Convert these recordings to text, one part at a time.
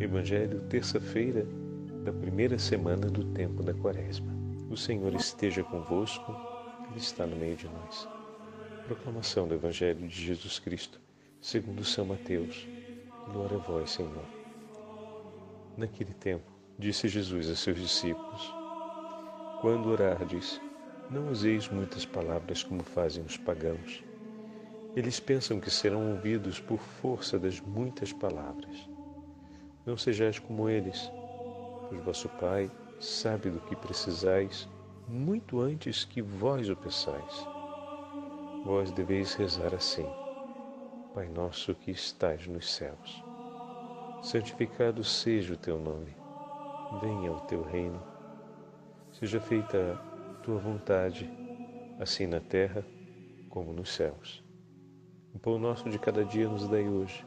Evangelho, terça-feira da primeira semana do tempo da Quaresma. O Senhor esteja convosco, Ele está no meio de nós. Proclamação do Evangelho de Jesus Cristo, segundo São Mateus. Glória a vós, Senhor. Naquele tempo, disse Jesus a seus discípulos: Quando orardes, não useis muitas palavras como fazem os pagãos. Eles pensam que serão ouvidos por força das muitas palavras. Não sejais como eles, pois vosso Pai sabe do que precisais muito antes que vós o peçais. Vós deveis rezar assim: Pai nosso que estais nos céus, santificado seja o teu nome, venha o teu reino, seja feita a tua vontade, assim na terra como nos céus. O pão nosso de cada dia nos dai hoje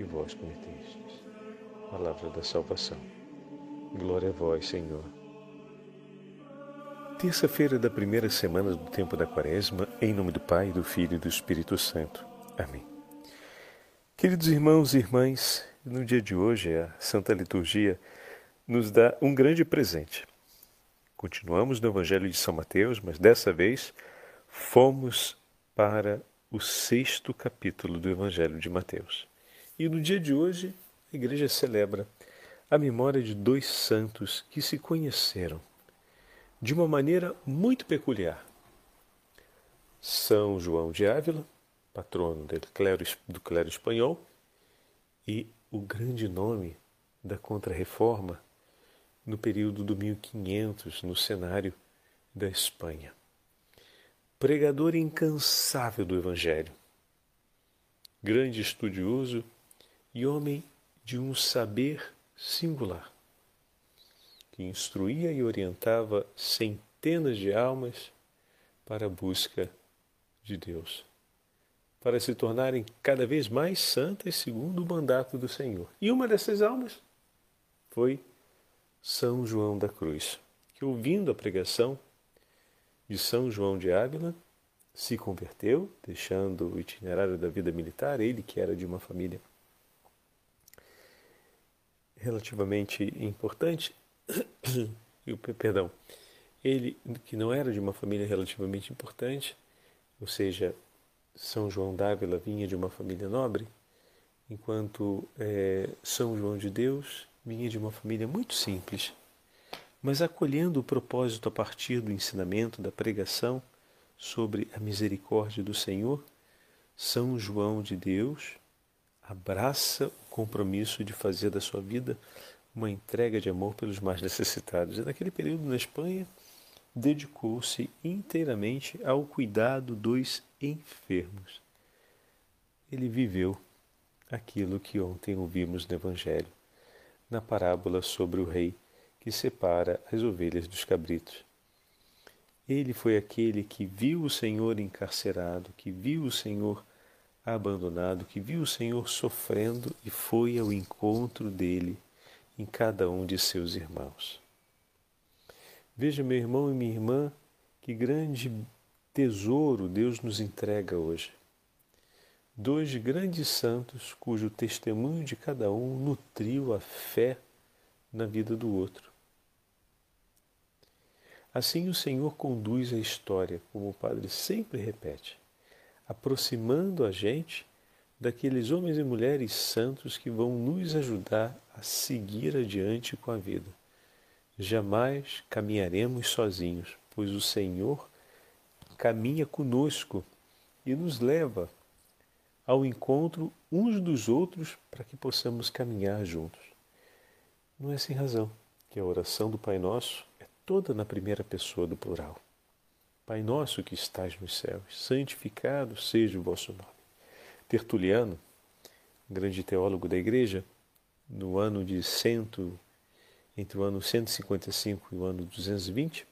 que vós cometestes. Palavra da salvação. Glória a vós, Senhor. Terça-feira da primeira semana do tempo da Quaresma, em nome do Pai, do Filho e do Espírito Santo. Amém. Queridos irmãos e irmãs, no dia de hoje a Santa Liturgia nos dá um grande presente. Continuamos no Evangelho de São Mateus, mas dessa vez fomos para o sexto capítulo do Evangelho de Mateus. E no dia de hoje, a igreja celebra a memória de dois santos que se conheceram de uma maneira muito peculiar. São João de Ávila, patrono do clero, do clero espanhol, e o grande nome da Contra-Reforma no período do 1500, no cenário da Espanha. Pregador incansável do Evangelho, grande estudioso e homem de um saber singular, que instruía e orientava centenas de almas para a busca de Deus, para se tornarem cada vez mais santas segundo o mandato do Senhor. E uma dessas almas foi São João da Cruz, que ouvindo a pregação de São João de Ávila, se converteu, deixando o itinerário da vida militar, ele que era de uma família relativamente importante, perdão, ele que não era de uma família relativamente importante, ou seja, São João d'Ávila vinha de uma família nobre, enquanto é, São João de Deus vinha de uma família muito simples, mas acolhendo o propósito a partir do ensinamento da pregação sobre a misericórdia do Senhor, São João de Deus abraça o compromisso de fazer da sua vida uma entrega de amor pelos mais necessitados. E naquele período na Espanha, dedicou-se inteiramente ao cuidado dos enfermos. Ele viveu aquilo que ontem ouvimos no Evangelho, na parábola sobre o rei que separa as ovelhas dos cabritos. Ele foi aquele que viu o Senhor encarcerado, que viu o Senhor abandonado, que viu o Senhor sofrendo e foi ao encontro dele em cada um de seus irmãos. Veja, meu irmão e minha irmã, que grande tesouro Deus nos entrega hoje. Dois grandes santos cujo testemunho de cada um nutriu a fé na vida do outro. Assim o Senhor conduz a história, como o Padre sempre repete aproximando a gente daqueles homens e mulheres santos que vão nos ajudar a seguir adiante com a vida. Jamais caminharemos sozinhos, pois o Senhor caminha conosco e nos leva ao encontro uns dos outros para que possamos caminhar juntos. Não é sem razão que a oração do Pai Nosso é toda na primeira pessoa do plural. Pai nosso que estás nos céus, santificado seja o vosso nome. Tertuliano, grande teólogo da igreja, no ano de cento, entre o ano 155 e o ano 220,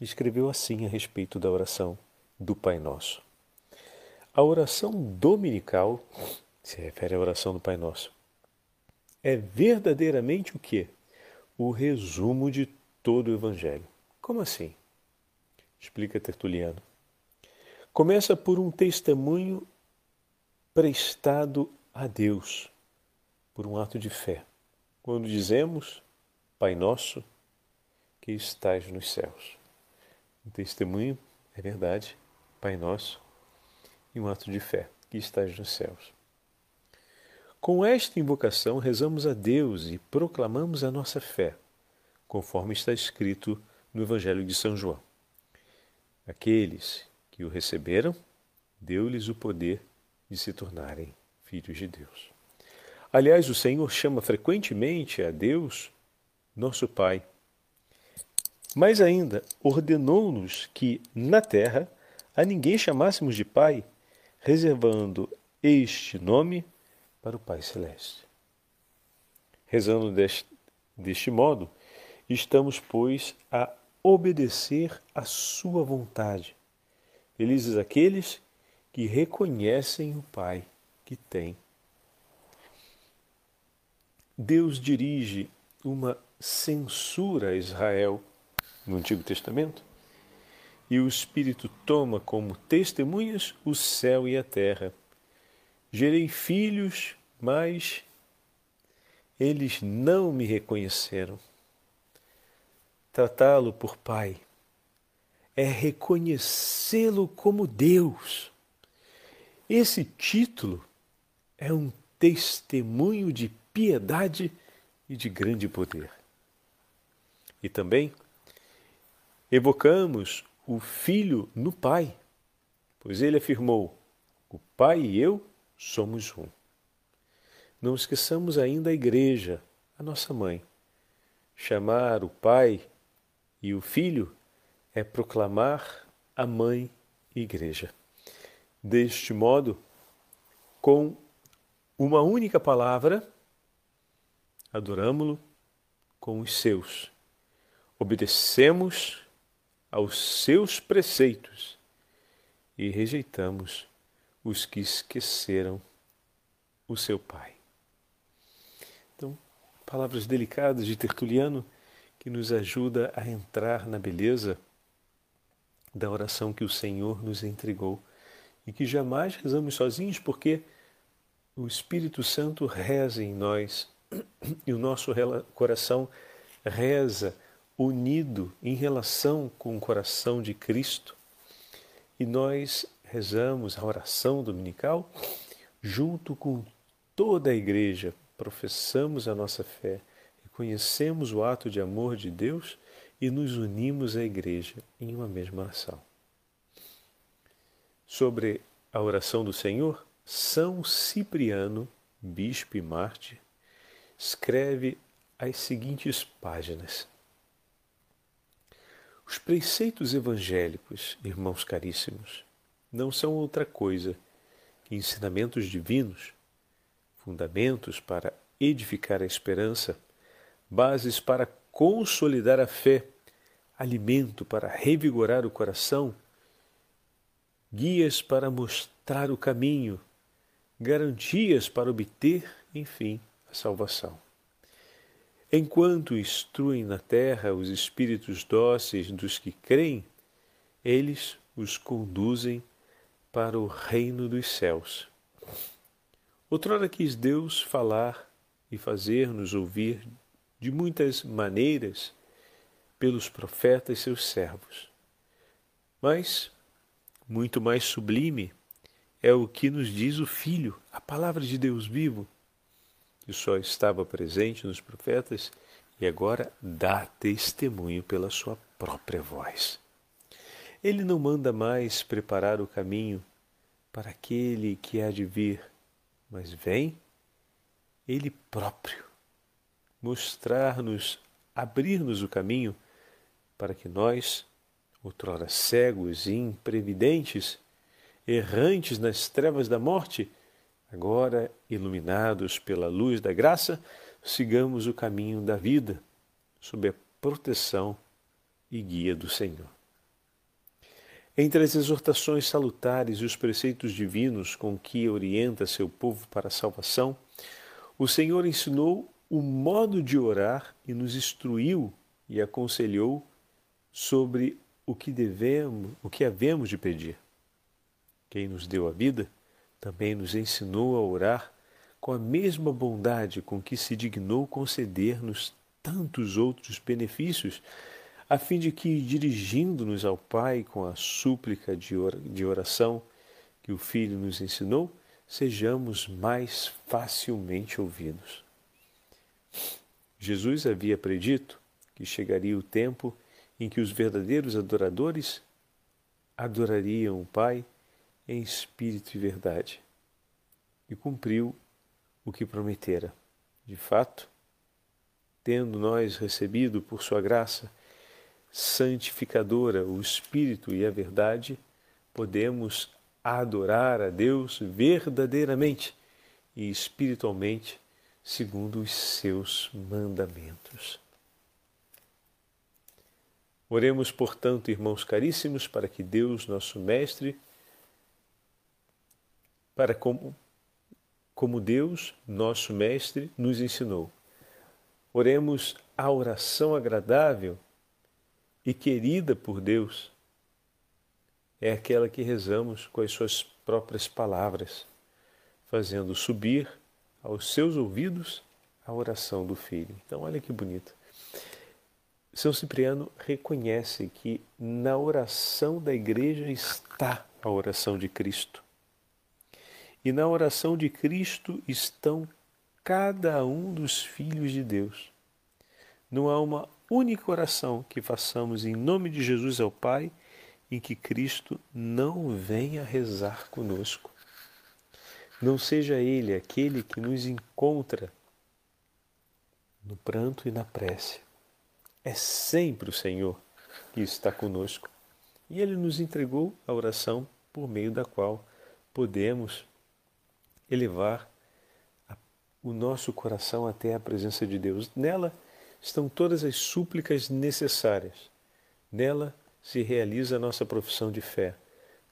escreveu assim a respeito da oração do Pai Nosso. A oração dominical se refere à oração do Pai Nosso. É verdadeiramente o que? O resumo de todo o Evangelho. Como assim? Explica Tertuliano. Começa por um testemunho prestado a Deus, por um ato de fé. Quando dizemos, Pai Nosso, que estás nos céus. Um testemunho, é verdade, Pai Nosso, e um ato de fé, que estás nos céus. Com esta invocação, rezamos a Deus e proclamamos a nossa fé, conforme está escrito no Evangelho de São João. Aqueles que o receberam, deu-lhes o poder de se tornarem filhos de Deus. Aliás, o Senhor chama frequentemente a Deus nosso Pai. Mais ainda, ordenou-nos que, na terra, a ninguém chamássemos de Pai, reservando este nome para o Pai Celeste. Rezando deste, deste modo, estamos, pois, a obedecer à Sua vontade. Felizes aqueles que reconhecem o Pai que tem. Deus dirige uma censura a Israel no Antigo Testamento e o Espírito toma como testemunhas o céu e a terra. Gerei filhos, mas eles não me reconheceram. Tratá-lo por Pai é reconhecê-lo como Deus. Esse título é um testemunho de piedade e de grande poder. E também evocamos o Filho no Pai, pois ele afirmou: O Pai e eu somos um. Não esqueçamos ainda a Igreja, a nossa mãe. Chamar o Pai e o Filho é proclamar a Mãe Igreja. Deste modo, com uma única palavra, adoramo-lo com os seus. Obedecemos aos seus preceitos e rejeitamos os que esqueceram o seu Pai. Então, palavras delicadas de Tertuliano que nos ajuda a entrar na beleza da oração que o Senhor nos entregou e que jamais rezamos sozinhos, porque o Espírito Santo reza em nós e o nosso coração reza unido em relação com o coração de Cristo. E nós rezamos a oração dominical junto com toda a igreja, professamos a nossa fé, reconhecemos o ato de amor de Deus e nos unimos à igreja em uma mesma ação. Sobre a oração do Senhor, São Cipriano, bispo e mártir, escreve as seguintes páginas. Os preceitos evangélicos, irmãos caríssimos, não são outra coisa que ensinamentos divinos, fundamentos para edificar a esperança, bases para consolidar a fé, alimento para revigorar o coração, guias para mostrar o caminho, garantias para obter, enfim, a salvação. Enquanto instruem na terra os espíritos dóceis dos que creem, eles os conduzem para o reino dos céus. Outrora quis Deus falar e fazer-nos ouvir de muitas maneiras pelos profetas seus servos. Mas muito mais sublime é o que nos diz o Filho, a palavra de Deus vivo, que só estava presente nos profetas e agora dá testemunho pela sua própria voz. Ele não manda mais preparar o caminho para aquele que há de vir, mas vem ele próprio mostrar-nos, abrir-nos o caminho para que nós, outrora cegos e imprevidentes, errantes nas trevas da morte, Agora, iluminados pela luz da graça, sigamos o caminho da vida, sob a proteção e guia do Senhor. Entre as exortações salutares e os preceitos divinos com que orienta seu povo para a salvação, o Senhor ensinou o modo de orar e nos instruiu e aconselhou sobre o que devemos, o que havemos de pedir. Quem nos deu a vida também nos ensinou a orar com a mesma bondade com que se dignou conceder-nos tantos outros benefícios, a fim de que, dirigindo-nos ao Pai com a súplica de oração que o Filho nos ensinou, sejamos mais facilmente ouvidos. Jesus havia predito que chegaria o tempo em que os verdadeiros adoradores adorariam o Pai em espírito e verdade. E cumpriu o que prometera. De fato, tendo nós recebido por Sua graça santificadora o Espírito e a verdade, podemos adorar a Deus verdadeiramente e espiritualmente, segundo os seus mandamentos. Oremos, portanto, irmãos caríssimos, para que Deus, nosso Mestre, para como, como Deus, nosso Mestre, nos ensinou. Oremos a oração agradável e querida por Deus. É aquela que rezamos com as suas próprias palavras, fazendo subir aos seus ouvidos a oração do Filho. Então, olha que bonito. São Cipriano reconhece que na oração da igreja está a oração de Cristo. E na oração de Cristo estão cada um dos filhos de Deus. Não há uma única oração que façamos em nome de Jesus ao Pai em que Cristo não venha rezar conosco. Não seja Ele aquele que nos encontra no pranto e na prece. É sempre o Senhor que está conosco. E Ele nos entregou a oração por meio da qual podemos elevar o nosso coração até a presença de Deus. Nela estão todas as súplicas necessárias. Nela se realiza a nossa profissão de fé.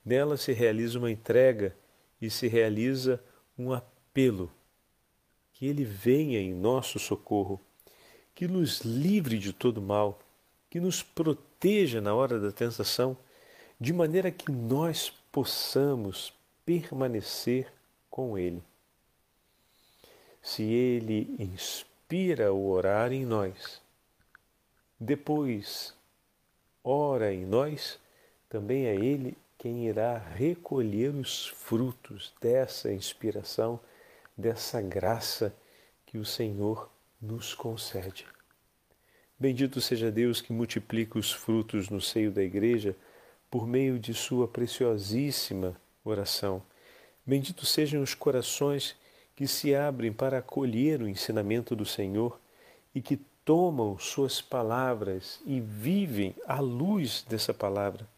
Nela se realiza uma entrega e se realiza um apelo. Que Ele venha em nosso socorro, que nos livre de todo mal, que nos proteja na hora da tentação, de maneira que nós possamos permanecer com Ele. Se Ele inspira o orar em nós, depois ora em nós, também é Ele quem irá recolher os frutos dessa inspiração, dessa graça que o Senhor nos concede. Bendito seja Deus que multiplica os frutos no seio da Igreja por meio de Sua preciosíssima oração Benditos sejam os corações que se abrem para acolher o ensinamento do Senhor e que tomam suas palavras e vivem à luz dessa palavra.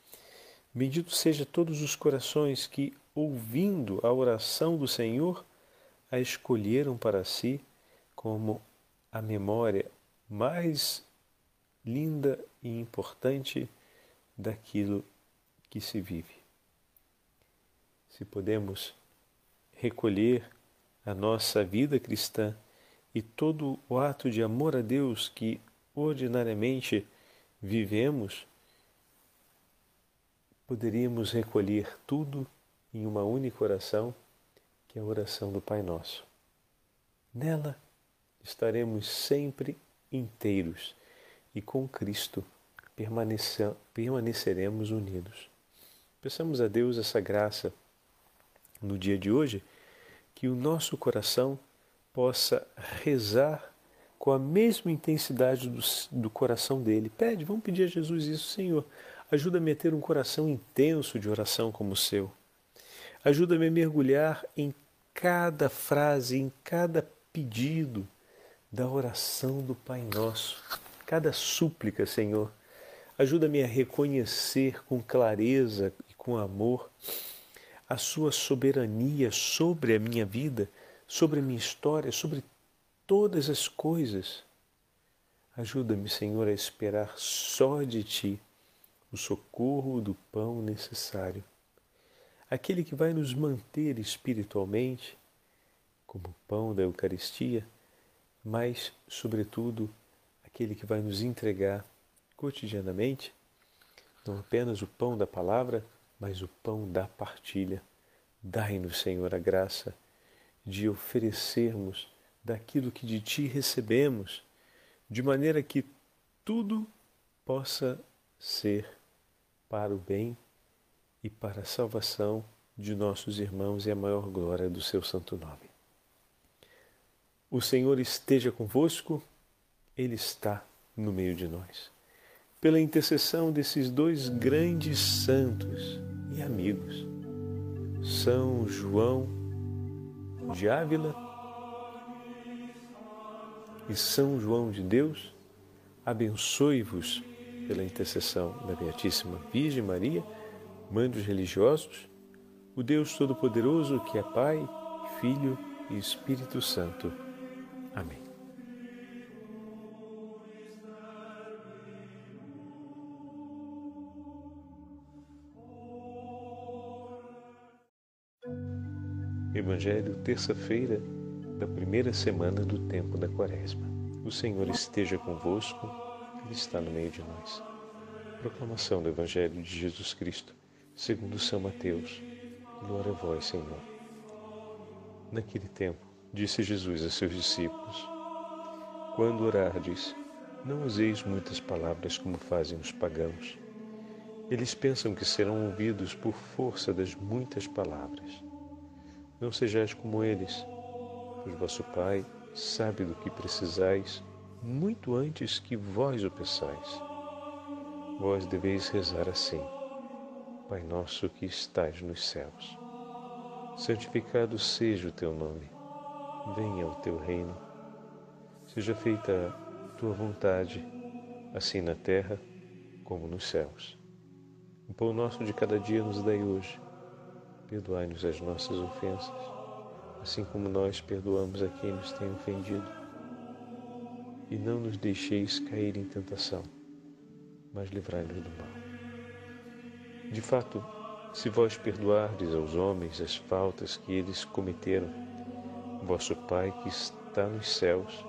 Bendito seja todos os corações que, ouvindo a oração do Senhor, a escolheram para si como a memória mais linda e importante daquilo que se vive. Se podemos recolher a nossa vida cristã e todo o ato de amor a Deus que ordinariamente vivemos, poderíamos recolher tudo em uma única oração, que é a oração do Pai Nosso. Nela estaremos sempre inteiros e com Cristo permaneceremos unidos. Peçamos a Deus essa graça no dia de hoje, que o nosso coração possa rezar com a mesma intensidade do, do coração dele. Pede, vamos pedir a Jesus isso, Senhor. Ajuda-me a ter um coração intenso de oração como o seu. Ajuda-me a mergulhar em cada frase, em cada pedido da oração do Pai Nosso, cada súplica, Senhor. Ajuda-me a reconhecer com clareza e com amor a sua soberania sobre a minha vida, sobre a minha história, sobre todas as coisas. Ajuda-me, Senhor, a esperar só de Ti o socorro do pão necessário, aquele que vai nos manter espiritualmente, como o pão da Eucaristia, mas, sobretudo, aquele que vai nos entregar cotidianamente não apenas o pão da palavra, mas o pão da partilha. Dai-nos, Senhor, a graça de oferecermos daquilo que de Ti recebemos, de maneira que tudo possa ser para o bem e para a salvação de nossos irmãos e a maior glória do Seu santo nome. O Senhor esteja convosco, Ele está no meio de nós pela intercessão desses dois grandes santos e amigos, São João de Ávila e São João de Deus, abençoe-vos pela intercessão da Beatíssima Virgem Maria, Mãe dos religiosos, o Deus Todo-Poderoso que é Pai, Filho e Espírito Santo. Amém. Evangelho, terça-feira da primeira semana do tempo da Quaresma. O Senhor esteja convosco, Ele está no meio de nós. Proclamação do Evangelho de Jesus Cristo, segundo São Mateus. Glória a vós, Senhor. Naquele tempo, disse Jesus a seus discípulos: Quando orardes, não useis muitas palavras como fazem os pagãos. Eles pensam que serão ouvidos por força das muitas palavras. Não sejais como eles, pois vosso Pai sabe do que precisais muito antes que vós o peçais. Vós deveis rezar assim: Pai nosso que estais nos céus, santificado seja o teu nome, venha o teu reino, seja feita a tua vontade, assim na terra como nos céus. O pão nosso de cada dia nos dai hoje Perdoai-nos as nossas ofensas, assim como nós perdoamos a quem nos tem ofendido. E não nos deixeis cair em tentação, mas livrai-nos do mal. De fato, se vós perdoardes aos homens as faltas que eles cometeram, vosso Pai que está nos céus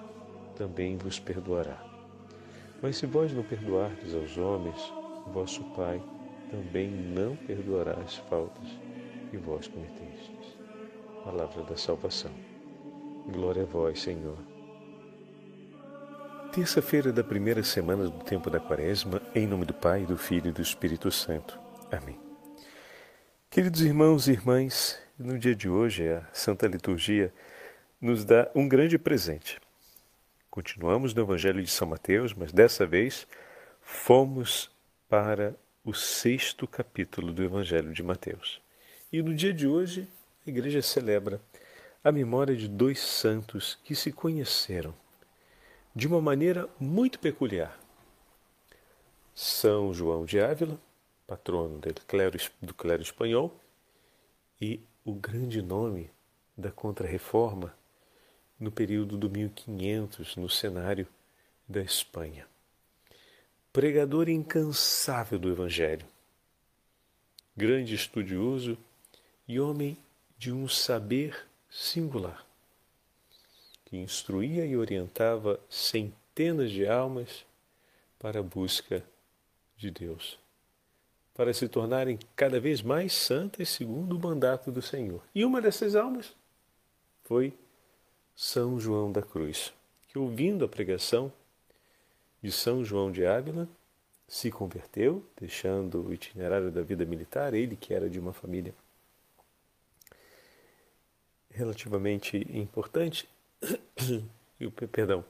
também vos perdoará. Mas se vós não perdoardes aos homens, vosso Pai também não perdoará as faltas que vós cometestes. Palavra da salvação. Glória a vós, Senhor. Terça-feira da primeira semana do tempo da Quaresma, em nome do Pai, do Filho e do Espírito Santo. Amém. Queridos irmãos e irmãs, no dia de hoje a Santa Liturgia nos dá um grande presente. Continuamos no Evangelho de São Mateus, mas dessa vez fomos para o sexto capítulo do Evangelho de Mateus. E no dia de hoje, a igreja celebra a memória de dois santos que se conheceram de uma maneira muito peculiar. São João de Ávila, patrono do clero, do clero espanhol, e o grande nome da Contra-Reforma no período do 1500, no cenário da Espanha. Pregador incansável do Evangelho, grande estudioso e homem de um saber singular, que instruía e orientava centenas de almas para a busca de Deus, para se tornarem cada vez mais santas segundo o mandato do Senhor. E uma dessas almas foi São João da Cruz, que ouvindo a pregação de São João de Ávila, se converteu, deixando o itinerário da vida militar, ele que era de uma família relativamente importante, perdão,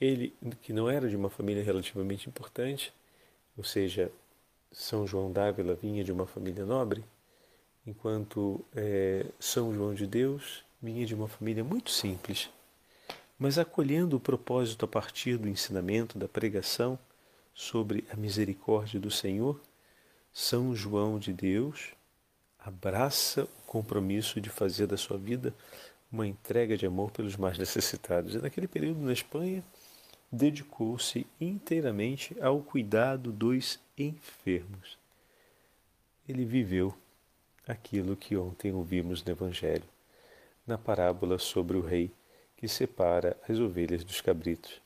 ele que não era de uma família relativamente importante, ou seja, São João d'Ávila vinha de uma família nobre, enquanto é, São João de Deus vinha de uma família muito simples, mas acolhendo o propósito a partir do ensinamento da pregação sobre a misericórdia do Senhor, São João de Deus abraça o compromisso de fazer da sua vida uma entrega de amor pelos mais necessitados. E naquele período na Espanha, dedicou-se inteiramente ao cuidado dos enfermos. Ele viveu aquilo que ontem ouvimos no Evangelho, na parábola sobre o rei que separa as ovelhas dos cabritos.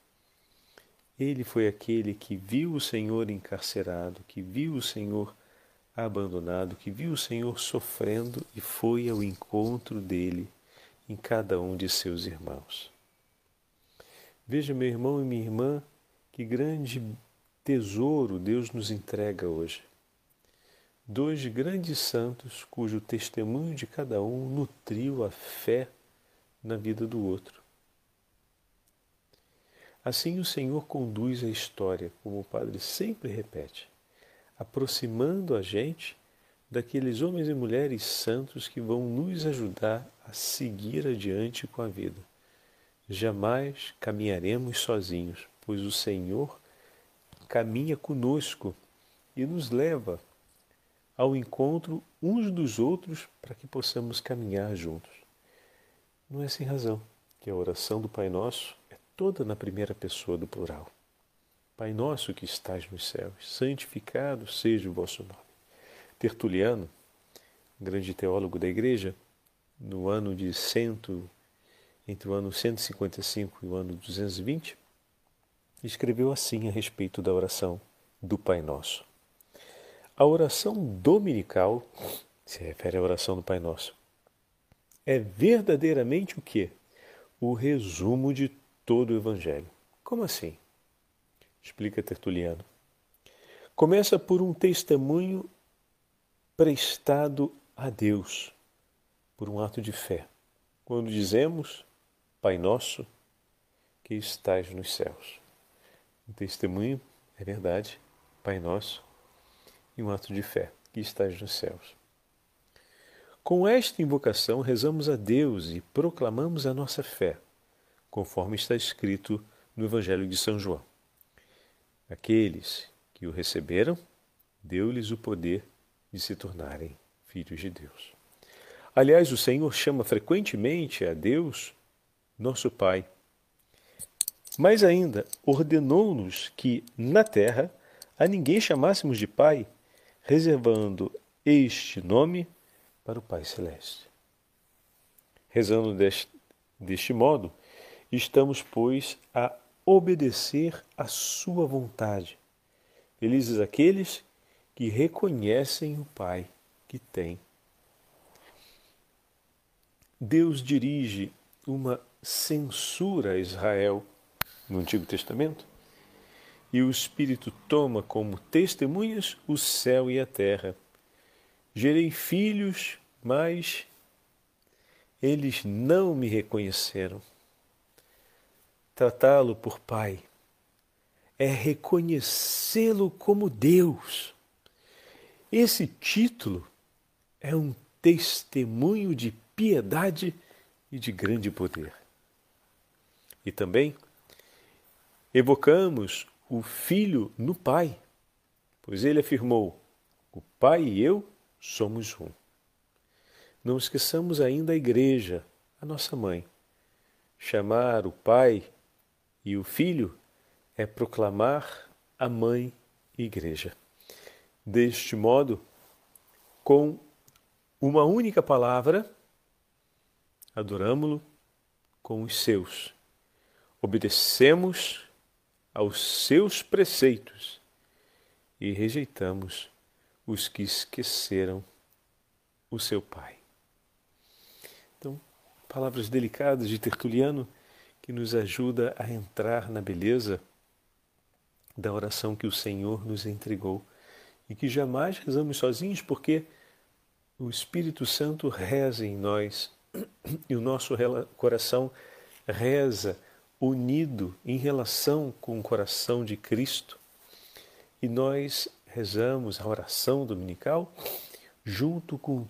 Ele foi aquele que viu o Senhor encarcerado, que viu o Senhor abandonado, que viu o Senhor sofrendo e foi ao encontro dele em cada um de seus irmãos. Veja, meu irmão e minha irmã, que grande tesouro Deus nos entrega hoje. Dois grandes santos cujo testemunho de cada um nutriu a fé na vida do outro. Assim o Senhor conduz a história, como o Padre sempre repete, aproximando a gente daqueles homens e mulheres santos que vão nos ajudar a seguir adiante com a vida. Jamais caminharemos sozinhos, pois o Senhor caminha conosco e nos leva ao encontro uns dos outros para que possamos caminhar juntos. Não é sem razão que a oração do Pai Nosso é toda na primeira pessoa do plural. Pai nosso que estás nos céus, santificado seja o vosso nome. Tertuliano, grande teólogo da Igreja, no ano de cento, entre o ano 155 e o ano 220, escreveu assim a respeito da oração do Pai Nosso. A oração dominical se refere à oração do Pai Nosso. É verdadeiramente o que? O resumo de todo o Evangelho. Como assim? Explica Tertuliano. Começa por um testemunho prestado a Deus por um ato de fé. Quando dizemos, Pai Nosso, que estás nos céus. Um testemunho, é verdade, Pai Nosso, e um ato de fé, que estás nos céus. Com esta invocação, rezamos a Deus e proclamamos a nossa fé, conforme está escrito no Evangelho de São João. Aqueles que o receberam, deu-lhes o poder de se tornarem filhos de Deus. Aliás, o Senhor chama frequentemente a Deus nosso Pai. Mais ainda, ordenou-nos que, na terra, a ninguém chamássemos de Pai, reservando este nome para o Pai Celeste. Rezando deste, deste modo, estamos, pois, a obedecer à Sua vontade. Felizes aqueles que reconhecem o Pai que tem. Deus dirige uma censura a Israel no Antigo Testamento e o Espírito toma como testemunhas o céu e a terra. Gerei filhos, mas eles não me reconheceram. Tratá-lo por pai é reconhecê-lo como Deus esse título é um testemunho de piedade e de grande poder. E também evocamos o Filho no Pai, pois ele afirmou: O Pai e eu somos um. Não esqueçamos ainda a Igreja, a nossa mãe. Chamar o Pai e o Filho é proclamar a Mãe Igreja. Deste modo, com uma única palavra, adoramo-lo com os seus. Obedecemos aos seus preceitos e rejeitamos os que esqueceram o seu Pai. Então, palavras delicadas de Tertuliano que nos ajuda a entrar na beleza da oração que o Senhor nos entregou e que jamais rezamos sozinhos, porque o Espírito Santo reza em nós e o nosso coração reza unido em relação com o coração de Cristo. E nós rezamos a oração dominical junto com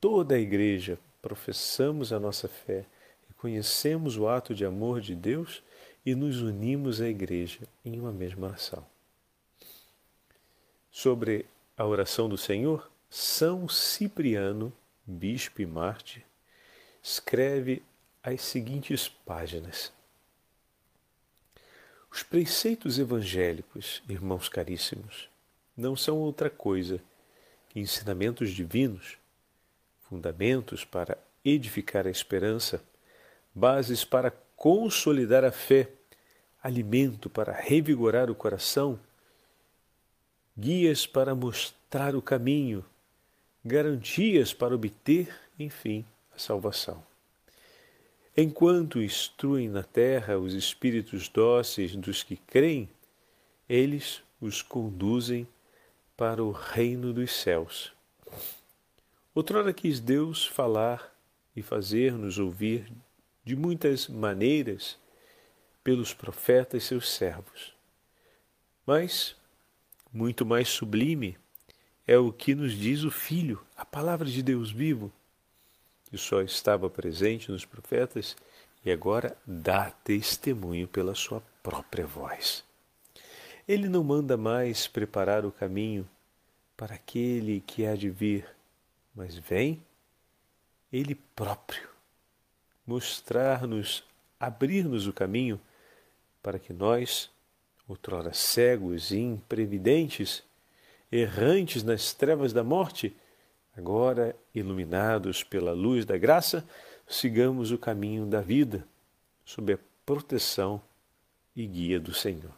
toda a igreja, professamos a nossa fé, reconhecemos o ato de amor de Deus e nos unimos à igreja em uma mesma oração sobre a oração do Senhor, São Cipriano, bispo e mártir, escreve as seguintes páginas. Os preceitos evangélicos, irmãos caríssimos, não são outra coisa que ensinamentos divinos, fundamentos para edificar a esperança, bases para consolidar a fé, alimento para revigorar o coração, guias para mostrar o caminho, garantias para obter, enfim, salvação. Enquanto instruem na terra os espíritos dóceis dos que creem, eles os conduzem para o reino dos céus. Outrora quis Deus falar e fazer-nos ouvir de muitas maneiras pelos profetas seus servos. Mas, muito mais sublime, é o que nos diz o Filho, a palavra de Deus vivo, só estava presente nos profetas e agora dá testemunho pela sua própria voz. Ele não manda mais preparar o caminho para aquele que há de vir, mas vem ele próprio mostrar-nos, abrir-nos o caminho para que nós, outrora cegos e imprevidentes, errantes nas trevas da morte, agora iluminados pela luz da graça, sigamos o caminho da vida, sob a proteção e guia do Senhor.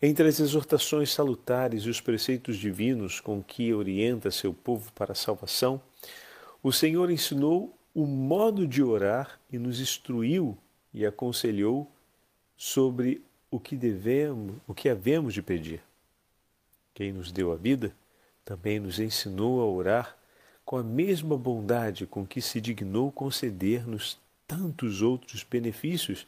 Entre as exortações salutares e os preceitos divinos com que orienta seu povo para a salvação, o Senhor ensinou o modo de orar e nos instruiu e aconselhou sobre o que devemos, o que havemos de pedir. Quem nos deu a vida também nos ensinou a orar com a mesma bondade com que se dignou conceder-nos tantos outros benefícios,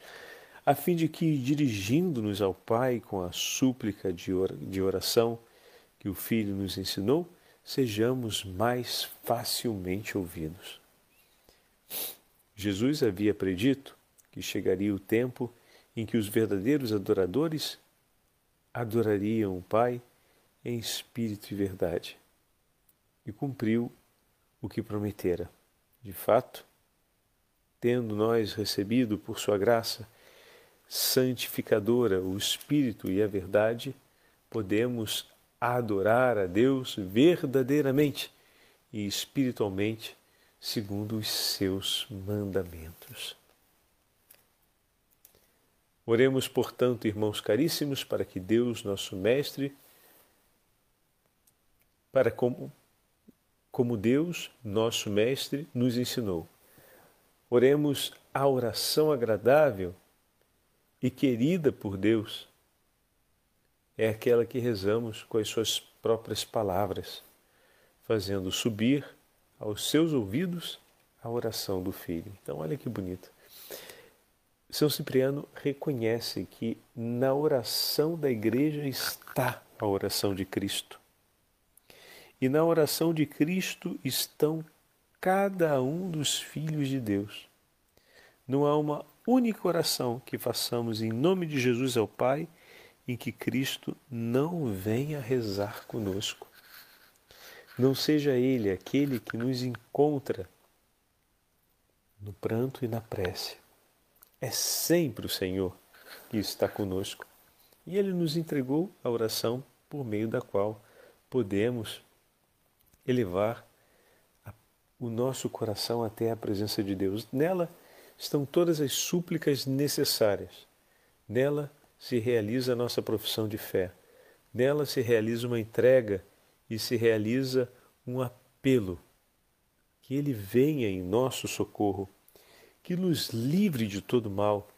a fim de que, dirigindo-nos ao Pai com a súplica de oração que o Filho nos ensinou, sejamos mais facilmente ouvidos. Jesus havia predito que chegaria o tempo em que os verdadeiros adoradores adorariam o Pai em espírito e verdade. E cumpriu o que prometera. De fato, tendo nós recebido por Sua graça santificadora o Espírito e a verdade, podemos adorar a Deus verdadeiramente e espiritualmente, segundo os seus mandamentos. Oremos, portanto, irmãos caríssimos, para que Deus, nosso Mestre, para como, como Deus, nosso Mestre, nos ensinou. Oremos a oração agradável e querida por Deus. É aquela que rezamos com as suas próprias palavras, fazendo subir aos seus ouvidos a oração do Filho. Então, olha que bonito. São Cipriano reconhece que na oração da igreja está a oração de Cristo. E na oração de Cristo estão cada um dos filhos de Deus. Não há uma única oração que façamos em nome de Jesus ao Pai em que Cristo não venha rezar conosco. Não seja Ele aquele que nos encontra no pranto e na prece é sempre o Senhor que está conosco. E Ele nos entregou a oração por meio da qual podemos elevar o nosso coração até a presença de Deus. Nela estão todas as súplicas necessárias. Nela se realiza a nossa profissão de fé. Nela se realiza uma entrega e se realiza um apelo. Que Ele venha em nosso socorro que nos livre de todo mal,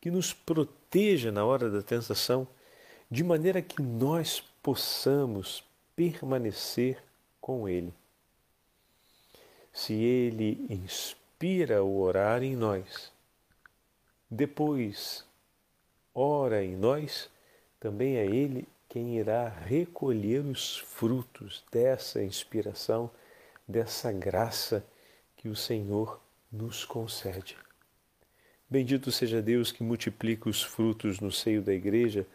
que nos proteja na hora da tentação, de maneira que nós possamos permanecer com Ele. Se Ele inspira o orar em nós, depois ora em nós, também é Ele quem irá recolher os frutos dessa inspiração, dessa graça que o Senhor nos concede. Bendito seja Deus que multiplica os frutos no seio da Igreja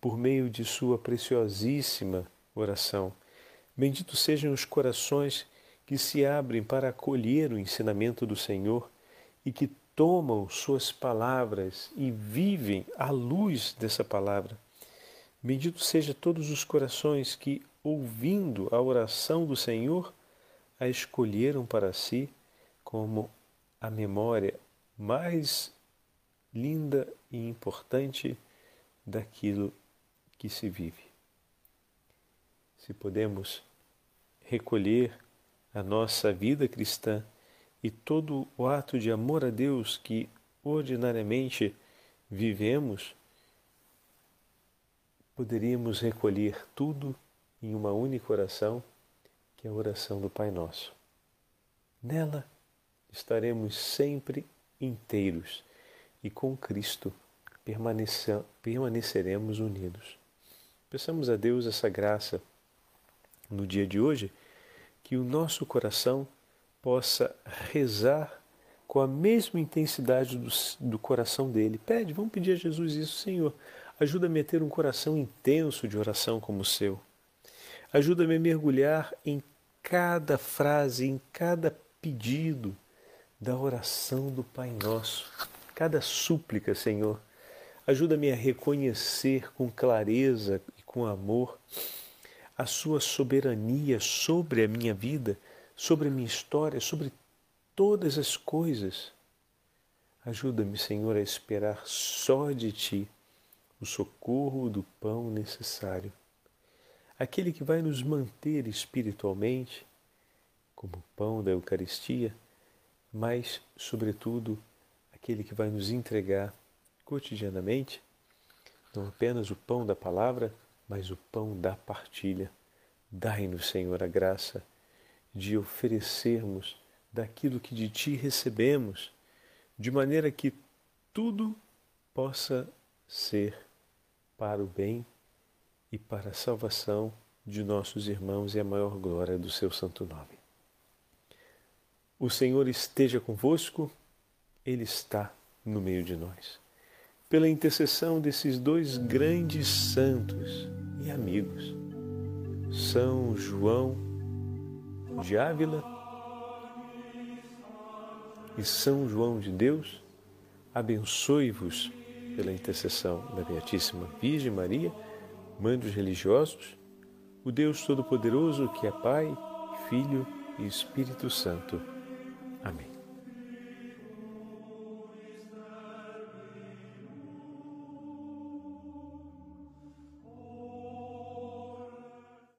por meio de sua preciosíssima oração. Benditos sejam os corações que se abrem para acolher o ensinamento do Senhor e que tomam suas palavras e vivem à luz dessa palavra. Bendito seja todos os corações que, ouvindo a oração do Senhor, a escolheram para si como a memória mais linda e importante daquilo que se vive. Se podemos recolher a nossa vida cristã e todo o ato de amor a Deus que ordinariamente vivemos, poderíamos recolher tudo em uma única oração, que é a oração do Pai Nosso. Nela estaremos sempre inteiros e com Cristo permaneceremos unidos. Peçamos a Deus essa graça no dia de hoje, que o nosso coração possa rezar com a mesma intensidade do, do coração dele. Pede, vamos pedir a Jesus isso, Senhor. Ajuda-me a ter um coração intenso de oração como o seu. Ajuda-me a mergulhar em cada frase, em cada pedido da oração do Pai Nosso, cada súplica, Senhor. Ajuda-me a reconhecer com clareza e com amor a Sua soberania sobre a minha vida sobre a minha história, sobre todas as coisas. Ajuda-me, Senhor, a esperar só de Ti o socorro do pão necessário, aquele que vai nos manter espiritualmente, como o pão da Eucaristia, mas, sobretudo, aquele que vai nos entregar cotidianamente não apenas o pão da palavra, mas o pão da partilha. Dai-nos, Senhor, a graça de oferecermos daquilo que de Ti recebemos, de maneira que tudo possa ser para o bem e para a salvação de nossos irmãos e a maior glória do Seu Santo Nome. O Senhor esteja convosco, Ele está no meio de nós. Pela intercessão desses dois grandes santos e amigos, São João de Ávila e São João de Deus, abençoe-vos pela intercessão da Beatíssima Virgem Maria, Mãe dos religiosos, o Deus Todo-Poderoso que é Pai, Filho e Espírito Santo.